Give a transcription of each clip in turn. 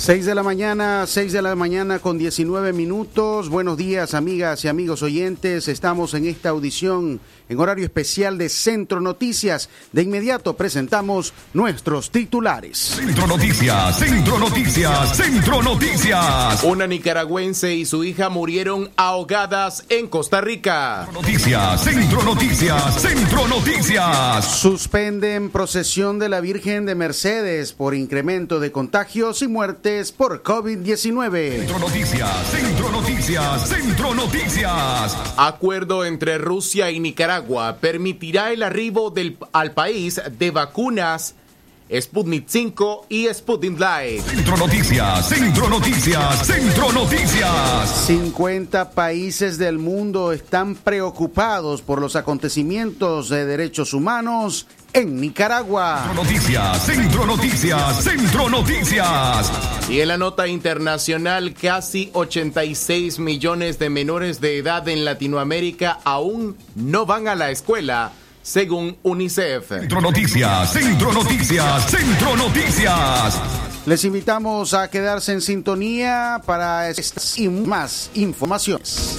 6 de la mañana, 6 de la mañana con 19 minutos. Buenos días, amigas y amigos oyentes. Estamos en esta audición en horario especial de Centro Noticias. De inmediato presentamos nuestros titulares. Centro Noticias, Centro Noticias, Centro Noticias. Una nicaragüense y su hija murieron ahogadas en Costa Rica. Noticias, Centro Noticias, Centro Noticias. Suspenden procesión de la Virgen de Mercedes por incremento de contagios y muertes por COVID-19. Centro Noticias, Centro Noticias, Centro Noticias. Acuerdo entre Rusia y Nicaragua permitirá el arribo del, al país de vacunas Sputnik 5 y Sputnik Light. Centro Noticias, Centro Noticias, Centro Noticias. 50 países del mundo están preocupados por los acontecimientos de derechos humanos en Nicaragua. Centro Noticias, Centro Noticias, Centro Noticias. Y en la nota internacional, casi 86 millones de menores de edad en Latinoamérica aún no van a la escuela según UNICEF. Centro Noticias, Centro Noticias, Centro Noticias. Les invitamos a quedarse en sintonía para estas y más informaciones.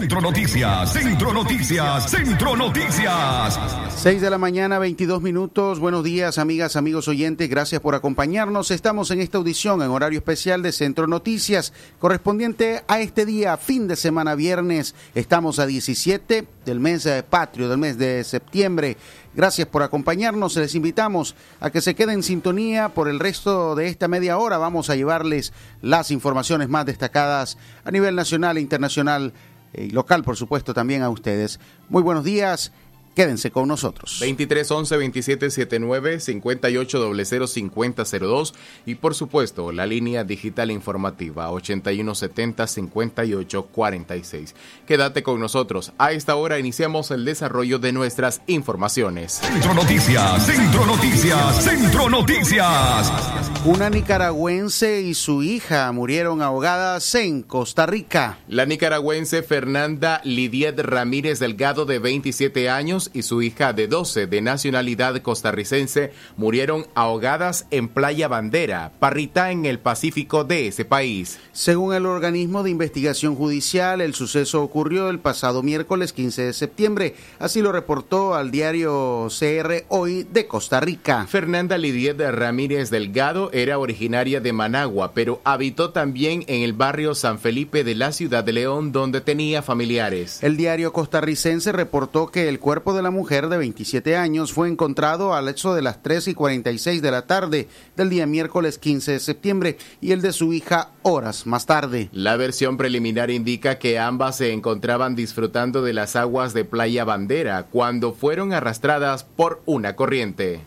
Centro Noticias, Centro Noticias, Centro Noticias. 6 de la mañana, 22 minutos. Buenos días, amigas, amigos oyentes. Gracias por acompañarnos. Estamos en esta audición en horario especial de Centro Noticias, correspondiente a este día, fin de semana viernes. Estamos a 17 del mes de patrio, del mes de septiembre. Gracias por acompañarnos. Les invitamos a que se queden en sintonía por el resto de esta media hora. Vamos a llevarles las informaciones más destacadas a nivel nacional e internacional y local, por supuesto, también a ustedes. Muy buenos días. Quédense con nosotros. 23 11 27 79 58 00 50 02 y por supuesto la línea digital informativa 81 70 58 46. Quédate con nosotros. A esta hora iniciamos el desarrollo de nuestras informaciones. Centro Noticias, Centro Noticias, Centro Noticias. Una nicaragüense y su hija murieron ahogadas en Costa Rica. La nicaragüense Fernanda Lidiet Ramírez Delgado de 27 años y su hija de 12 de nacionalidad costarricense murieron ahogadas en Playa Bandera, Parrita en el Pacífico de ese país. Según el organismo de investigación judicial, el suceso ocurrió el pasado miércoles 15 de septiembre. Así lo reportó al diario CR Hoy de Costa Rica. Fernanda Lidiet Ramírez Delgado era originaria de Managua, pero habitó también en el barrio San Felipe de la ciudad de León, donde tenía familiares. El diario costarricense reportó que el cuerpo de la mujer de 27 años fue encontrado al hecho de las 3 y 46 de la tarde del día miércoles 15 de septiembre y el de su hija horas más tarde. La versión preliminar indica que ambas se encontraban disfrutando de las aguas de Playa Bandera cuando fueron arrastradas por una corriente.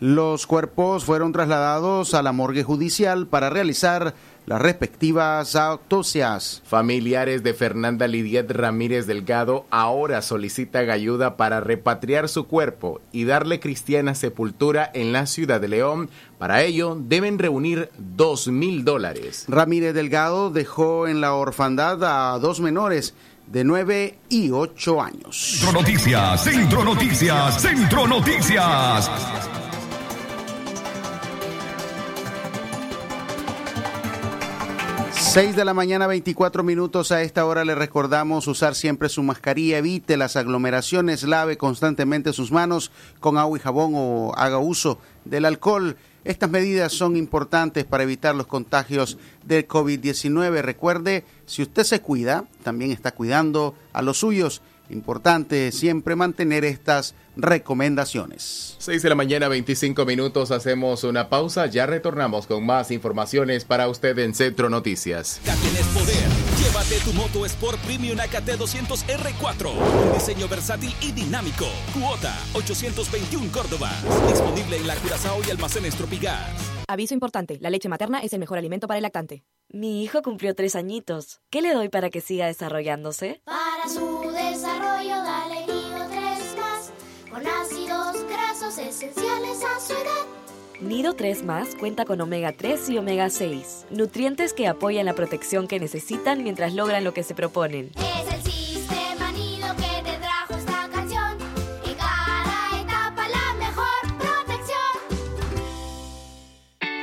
Los cuerpos fueron trasladados a la morgue judicial para realizar las respectivas autopsias. Familiares de Fernanda Lidiet Ramírez Delgado ahora solicitan ayuda para repatriar su cuerpo y darle cristiana sepultura en la ciudad de León. Para ello deben reunir dos mil dólares. Ramírez Delgado dejó en la orfandad a dos menores de 9 y 8 años. Centro Noticias, Centro Noticias, Centro Noticias. 6 de la mañana, 24 minutos. A esta hora le recordamos usar siempre su mascarilla, evite las aglomeraciones, lave constantemente sus manos con agua y jabón o haga uso del alcohol. Estas medidas son importantes para evitar los contagios del COVID-19. Recuerde, si usted se cuida, también está cuidando a los suyos. Importante siempre mantener estas recomendaciones. 6 de la mañana, 25 minutos, hacemos una pausa, ya retornamos con más informaciones para usted en Centro Noticias. Tienes poder, llévate tu moto Sport Premium AKT 200 R4, un diseño versátil y dinámico, cuota 821 Córdoba, disponible en la Curazao y almacenes Tropigas. Aviso importante, la leche materna es el mejor alimento para el lactante. Mi hijo cumplió tres añitos. ¿Qué le doy para que siga desarrollándose? Para su desarrollo, dale Nido 3 más, con ácidos grasos esenciales a su edad. Nido 3 más cuenta con omega 3 y omega 6, nutrientes que apoyan la protección que necesitan mientras logran lo que se proponen. Es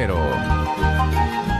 cero.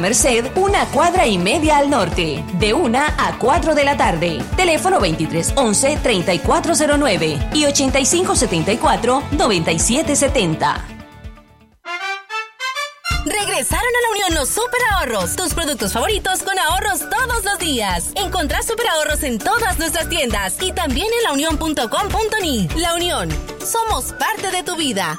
Merced, una cuadra y media al norte, de 1 a 4 de la tarde. Teléfono 2311-3409 y 8574-9770. Regresaron a la Unión los super ahorros, tus productos favoritos con ahorros todos los días. Encontrás super ahorros en todas nuestras tiendas y también en launión.com.ni. La Unión, somos parte de tu vida.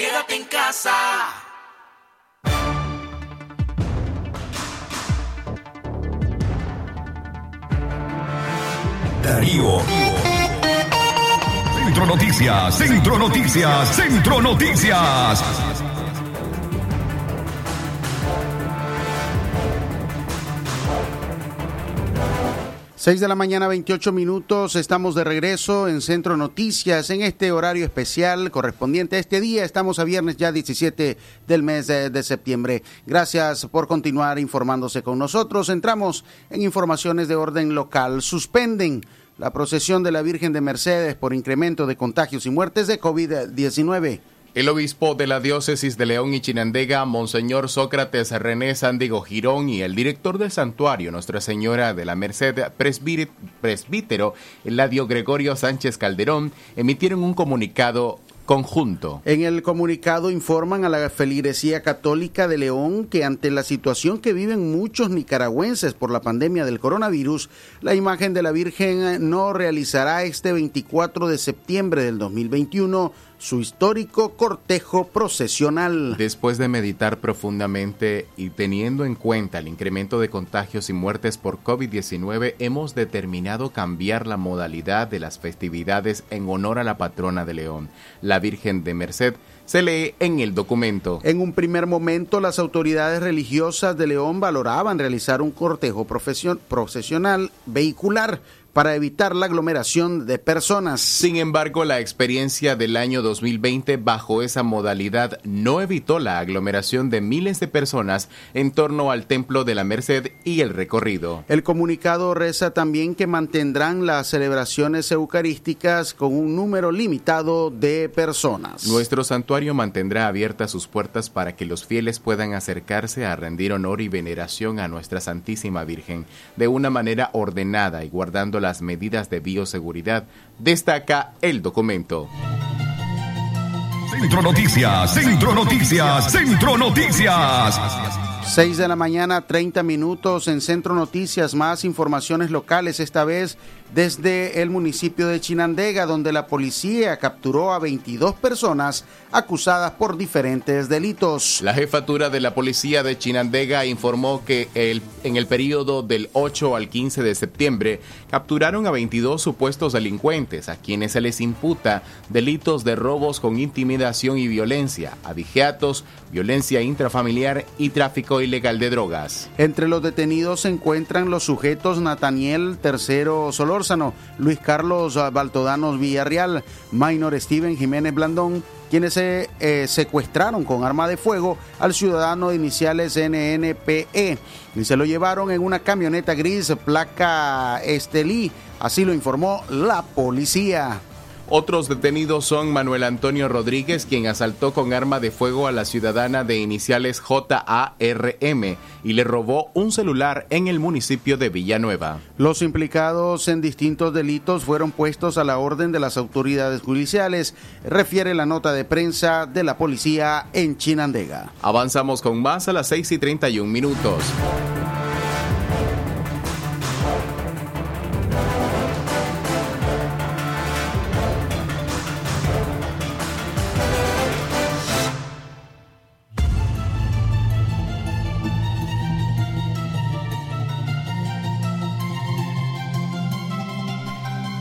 Quédate en casa. Darío. Centro Noticias, Centro Noticias, Centro Noticias. Seis de la mañana, 28 minutos. Estamos de regreso en Centro Noticias en este horario especial correspondiente a este día. Estamos a viernes ya 17 del mes de, de, septiembre. Gracias por continuar informándose con nosotros. Entramos en informaciones de orden local. Suspenden la procesión de la Virgen de Mercedes por incremento de contagios y muertes de COVID-19. El obispo de la diócesis de León y Chinandega, Monseñor Sócrates René Sándigo Girón, y el director del santuario Nuestra Señora de la Merced, presbítero Eladio Gregorio Sánchez Calderón, emitieron un comunicado conjunto. En el comunicado informan a la feligresía católica de León que ante la situación que viven muchos nicaragüenses por la pandemia del coronavirus, la imagen de la Virgen no realizará este 24 de septiembre del 2021 su histórico cortejo procesional. Después de meditar profundamente y teniendo en cuenta el incremento de contagios y muertes por COVID-19, hemos determinado cambiar la modalidad de las festividades en honor a la patrona de León, la Virgen de Merced, se lee en el documento. En un primer momento, las autoridades religiosas de León valoraban realizar un cortejo procesional vehicular para evitar la aglomeración de personas. Sin embargo, la experiencia del año 2020 bajo esa modalidad no evitó la aglomeración de miles de personas en torno al Templo de la Merced y el recorrido. El comunicado reza también que mantendrán las celebraciones eucarísticas con un número limitado de personas. Nuestro santuario mantendrá abiertas sus puertas para que los fieles puedan acercarse a rendir honor y veneración a nuestra Santísima Virgen de una manera ordenada y guardando las medidas de bioseguridad, destaca el documento. Centro Noticias, Centro Noticias, Centro Noticias. 6 de la mañana, 30 minutos en Centro Noticias, más informaciones locales, esta vez desde el municipio de Chinandega, donde la policía capturó a 22 personas acusadas por diferentes delitos. La jefatura de la policía de Chinandega informó que el, en el periodo del 8 al 15 de septiembre capturaron a 22 supuestos delincuentes, a quienes se les imputa delitos de robos con intimidación y violencia, abigeatos, violencia intrafamiliar y tráfico ilegal de drogas. Entre los detenidos se encuentran los sujetos Nataniel Tercero Luis Carlos Baltodanos Villarreal, Minor Steven Jiménez Blandón, quienes se eh, secuestraron con arma de fuego al ciudadano de iniciales NNPE y se lo llevaron en una camioneta gris placa Estelí, así lo informó la policía. Otros detenidos son Manuel Antonio Rodríguez, quien asaltó con arma de fuego a la ciudadana de iniciales JARM y le robó un celular en el municipio de Villanueva. Los implicados en distintos delitos fueron puestos a la orden de las autoridades judiciales, refiere la nota de prensa de la policía en Chinandega. Avanzamos con más a las 6 y 31 minutos.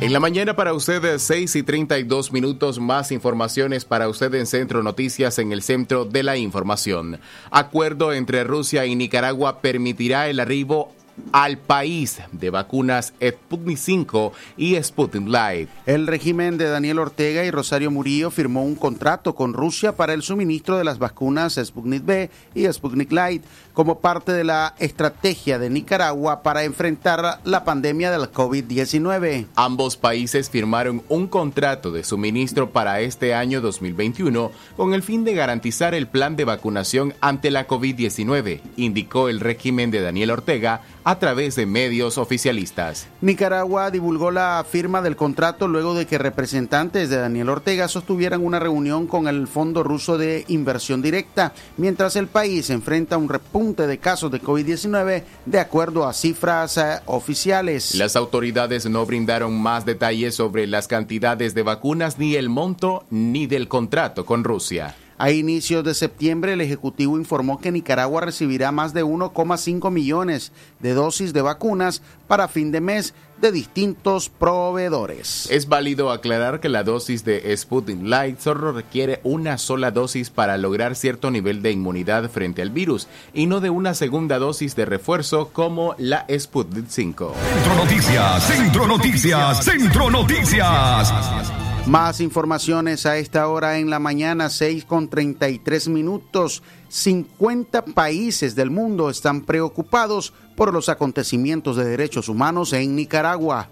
En la mañana para ustedes 6 y 32 minutos más informaciones para usted en Centro Noticias en el Centro de la Información. Acuerdo entre Rusia y Nicaragua permitirá el arribo al país de vacunas Sputnik 5 y Sputnik Light. El régimen de Daniel Ortega y Rosario Murillo firmó un contrato con Rusia para el suministro de las vacunas Sputnik B y Sputnik Light como parte de la estrategia de Nicaragua para enfrentar la pandemia del COVID-19. Ambos países firmaron un contrato de suministro para este año 2021 con el fin de garantizar el plan de vacunación ante la COVID-19, indicó el régimen de Daniel Ortega a través de medios oficialistas. Nicaragua divulgó la firma del contrato luego de que representantes de Daniel Ortega sostuvieran una reunión con el Fondo Ruso de Inversión Directa, mientras el país enfrenta un repunte de casos de COVID-19 de acuerdo a cifras eh, oficiales. Las autoridades no brindaron más detalles sobre las cantidades de vacunas ni el monto ni del contrato con Rusia. A inicios de septiembre, el Ejecutivo informó que Nicaragua recibirá más de 1,5 millones de dosis de vacunas para fin de mes de distintos proveedores. Es válido aclarar que la dosis de Sputnik Light solo requiere una sola dosis para lograr cierto nivel de inmunidad frente al virus y no de una segunda dosis de refuerzo como la Sputnik 5. Centro Noticias, Centro Noticias, Centro Noticias. Más informaciones a esta hora en la mañana, 6 con 33 minutos. 50 países del mundo están preocupados por los acontecimientos de derechos humanos en Nicaragua.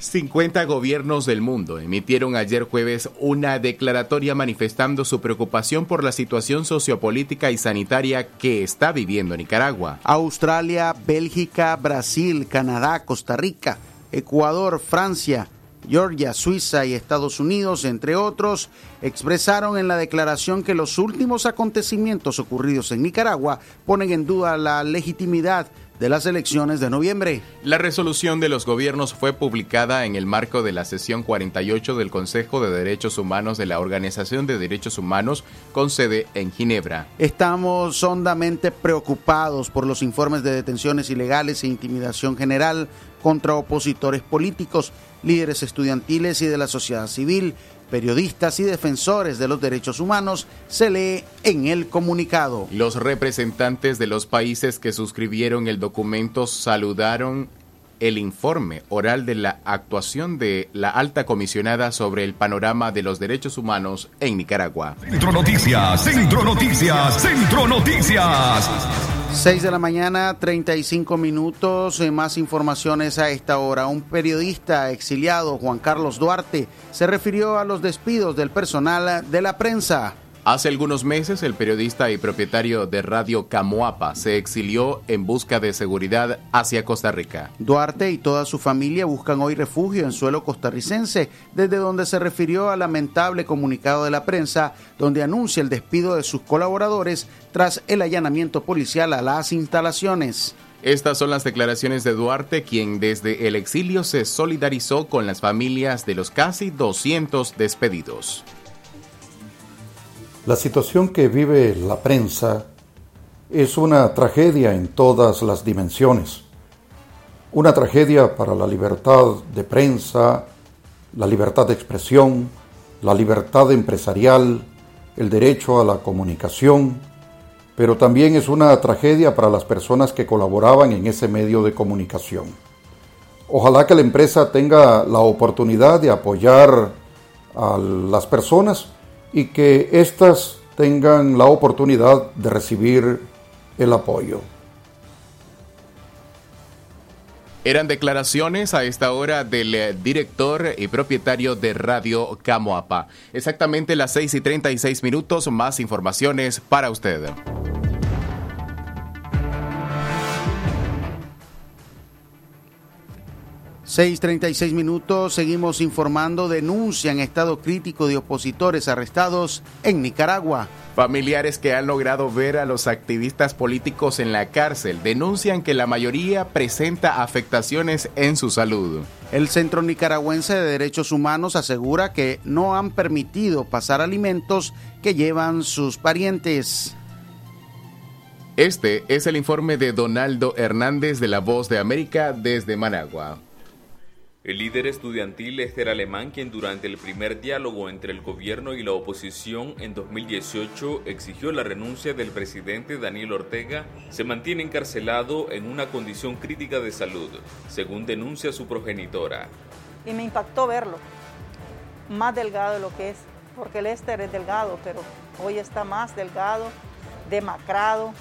50 gobiernos del mundo emitieron ayer jueves una declaratoria manifestando su preocupación por la situación sociopolítica y sanitaria que está viviendo Nicaragua. Australia, Bélgica, Brasil, Canadá, Costa Rica, Ecuador, Francia, Georgia, Suiza y Estados Unidos, entre otros, expresaron en la declaración que los últimos acontecimientos ocurridos en Nicaragua ponen en duda la legitimidad de las elecciones de noviembre. La resolución de los gobiernos fue publicada en el marco de la sesión 48 del Consejo de Derechos Humanos de la Organización de Derechos Humanos con sede en Ginebra. Estamos hondamente preocupados por los informes de detenciones ilegales e intimidación general contra opositores políticos, líderes estudiantiles y de la sociedad civil, periodistas y defensores de los derechos humanos, se lee en el comunicado. Los representantes de los países que suscribieron el documento saludaron el informe oral de la actuación de la alta comisionada sobre el panorama de los derechos humanos en Nicaragua. Centro Noticias, Centro Noticias, Centro Noticias. 6 de la mañana, 35 minutos. Eh, Más informaciones a esta hora. Un periodista exiliado, Juan Carlos Duarte, se refirió a los despidos del personal de la prensa. Hace algunos meses, el periodista y propietario de Radio Camoapa se exilió en busca de seguridad hacia Costa Rica. Duarte y toda su familia buscan hoy refugio en suelo costarricense, desde donde se refirió al lamentable comunicado de la prensa, donde anuncia el despido de sus colaboradores tras el allanamiento policial a las instalaciones. Estas son las declaraciones de Duarte, quien desde el exilio se solidarizó con las familias de los casi 200 despedidos. La situación que vive la prensa es una tragedia en todas las dimensiones. Una tragedia para la libertad de prensa, la libertad de expresión, la libertad empresarial, el derecho a la comunicación, pero también es una tragedia para las personas que colaboraban en ese medio de comunicación. Ojalá que la empresa tenga la oportunidad de apoyar a las personas y que éstas tengan la oportunidad de recibir el apoyo. Eran declaraciones a esta hora del eh, director y propietario de Radio Camoapa. Exactamente las 6 y 36 minutos, más informaciones para usted. Seis treinta y seis minutos, seguimos informando, denuncian estado crítico de opositores arrestados en Nicaragua. Familiares que han logrado ver a los activistas políticos en la cárcel denuncian que la mayoría presenta afectaciones en su salud. El Centro Nicaragüense de Derechos Humanos asegura que no han permitido pasar alimentos que llevan sus parientes. Este es el informe de Donaldo Hernández de La Voz de América desde Managua. El líder estudiantil Esther Alemán, quien durante el primer diálogo entre el gobierno y la oposición en 2018 exigió la renuncia del presidente Daniel Ortega, se mantiene encarcelado en una condición crítica de salud, según denuncia su progenitora. Y me impactó verlo, más delgado de lo que es, porque el Esther es delgado, pero hoy está más delgado, demacrado.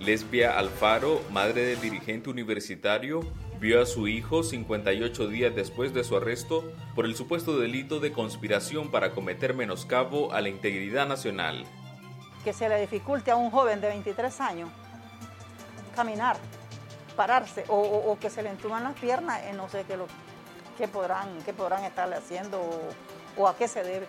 Lesbia Alfaro, madre del dirigente universitario, vio a su hijo 58 días después de su arresto por el supuesto delito de conspiración para cometer menoscabo a la integridad nacional. Que se le dificulte a un joven de 23 años caminar, pararse, o, que se le entuman las piernas, eh, no sé qué, lo, qué, podrán, qué podrán estarle haciendo o a qué se debe.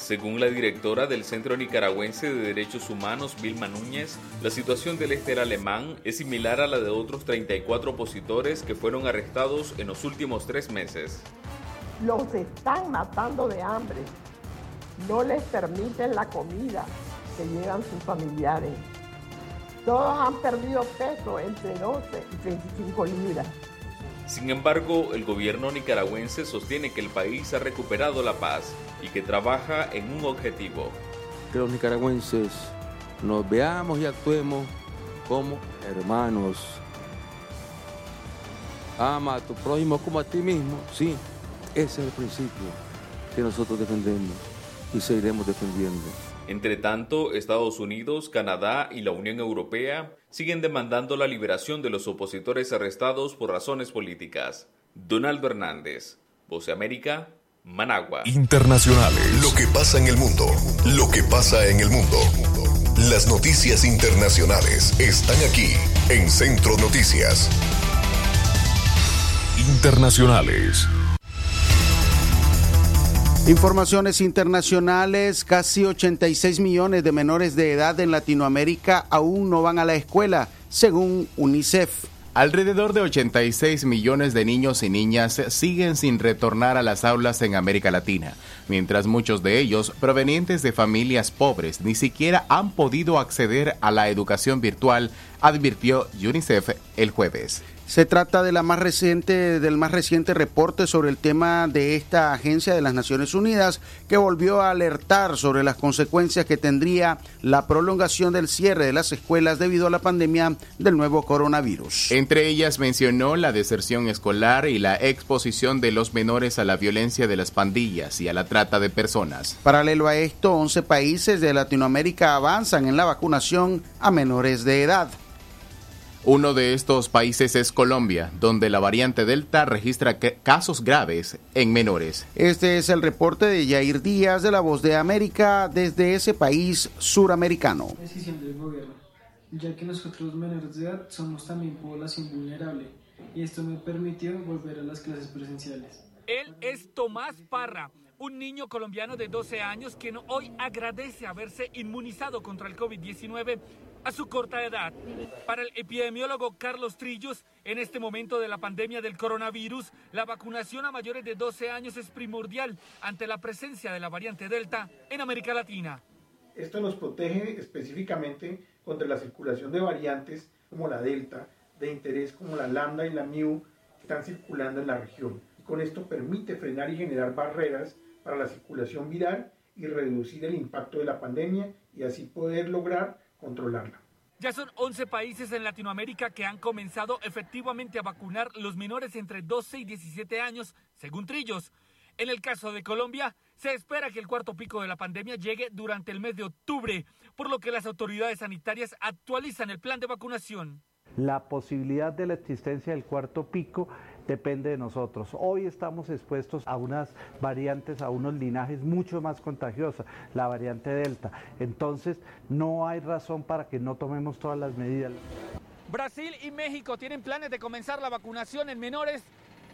Según la directora del Centro Nicaragüense de Derechos Humanos, Vilma Núñez, la situación del Ester alemán es similar a la de otros 34 opositores que fueron arrestados en los últimos tres meses. Los están matando de hambre. No les permiten la comida que llevan sus familiares. Todos han perdido peso entre 12 y 25 libras. Sin embargo, el gobierno nicaragüense sostiene que el país ha recuperado la paz y que trabaja en un objetivo. que los nicaragüenses nos veamos y actuemos como hermanos. Ama a tu prójimo como a ti mismo. Sí, ese es el principio que nosotros defendemos y seguiremos defendiendo. Entre tanto, Estados Unidos, Canadá y la Unión Europea siguen demandando la liberación de los opositores arrestados por razones políticas. Donaldo Hernández, Voz de América, Managua. Internacionales. Lo que pasa en el mundo. Lo que pasa en el mundo. Las noticias internacionales están aquí en Centro Noticias. Internacionales. Informaciones internacionales, casi 86 millones de menores de edad en Latinoamérica aún no van a la escuela, según UNICEF. Alrededor de 86 millones de niños y niñas siguen sin retornar a las aulas en América Latina, mientras muchos de ellos, provenientes de familias pobres, ni siquiera han podido acceder a la educación virtual, advirtió UNICEF el jueves. Se trata de la más reciente, del más reciente reporte sobre el tema de esta agencia de las Naciones Unidas que volvió a alertar sobre las consecuencias que tendría la prolongación del cierre de las escuelas debido a la pandemia del nuevo coronavirus. Entre ellas mencionó la deserción escolar y la exposición de los menores a la violencia de las pandillas y a la trata de personas. Paralelo a esto, 11 países de Latinoamérica avanzan en la vacunación a menores de edad. Uno de estos países es Colombia, donde la variante Delta registra casos graves en menores. Este es el reporte de Jair Díaz de La Voz de América desde ese país suramericano. Decisión del gobierno, ya que nosotros menores de edad somos también población vulnerable y esto me permitió volver a las clases presenciales. Él es Tomás Parra, un niño colombiano de 12 años quien hoy agradece haberse inmunizado contra el COVID-19 a su corta edad. Para el epidemiólogo Carlos Trillos, en este momento de la pandemia del coronavirus, la vacunación a mayores de 12 años es primordial ante la presencia de la variante Delta en América Latina. Esto nos protege específicamente contra la circulación de variantes como la Delta, de interés como la Lambda y la Mu, que están circulando en la región. Y con esto permite frenar y generar barreras para la circulación viral y reducir el impacto de la pandemia y así poder lograr controlarla. Ya son 11 países en Latinoamérica que han comenzado efectivamente a vacunar los menores entre 12 y 17 años, según Trillos. En el caso de Colombia, se espera que el cuarto pico de la pandemia llegue durante el mes de octubre, por lo que las autoridades sanitarias actualizan el plan de vacunación. La posibilidad de la existencia del cuarto pico depende de nosotros. Hoy estamos expuestos a unas variantes, a unos linajes mucho más contagiosas, la variante Delta. Entonces, no hay razón para que no tomemos todas las medidas. Brasil y México tienen planes de comenzar la vacunación en menores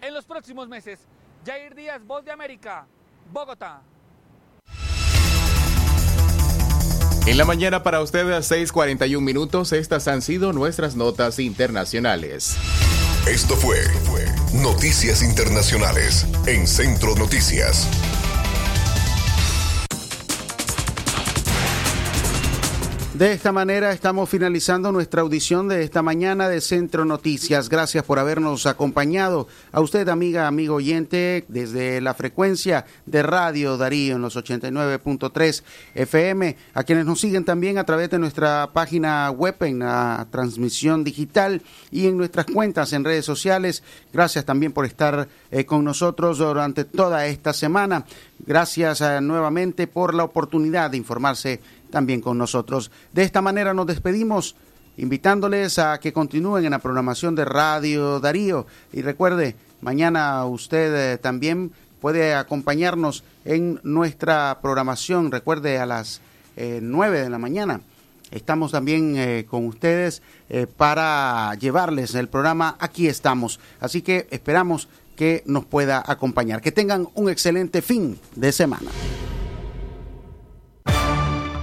en los próximos meses. Jair Díaz, Voz de América, Bogotá. En la mañana para ustedes, 6:41 minutos, estas han sido nuestras notas internacionales. Esto fue Noticias Internacionales en Centro Noticias. De esta manera estamos finalizando nuestra audición de esta mañana de Centro Noticias. Gracias por habernos acompañado. A usted, amiga, amigo oyente, desde la frecuencia de Radio Darío en los 89.3 FM, a quienes nos siguen también a través de nuestra página web en la transmisión digital y en nuestras cuentas en redes sociales. Gracias también por estar eh, con nosotros durante toda esta semana. Gracias eh, nuevamente por la oportunidad de informarse también con nosotros. De esta manera nos despedimos invitándoles a que continúen en la programación de Radio Darío y recuerde, mañana usted eh, también puede acompañarnos en nuestra programación, recuerde a las eh, 9 de la mañana. Estamos también eh, con ustedes eh, para llevarles el programa Aquí estamos. Así que esperamos que nos pueda acompañar. Que tengan un excelente fin de semana.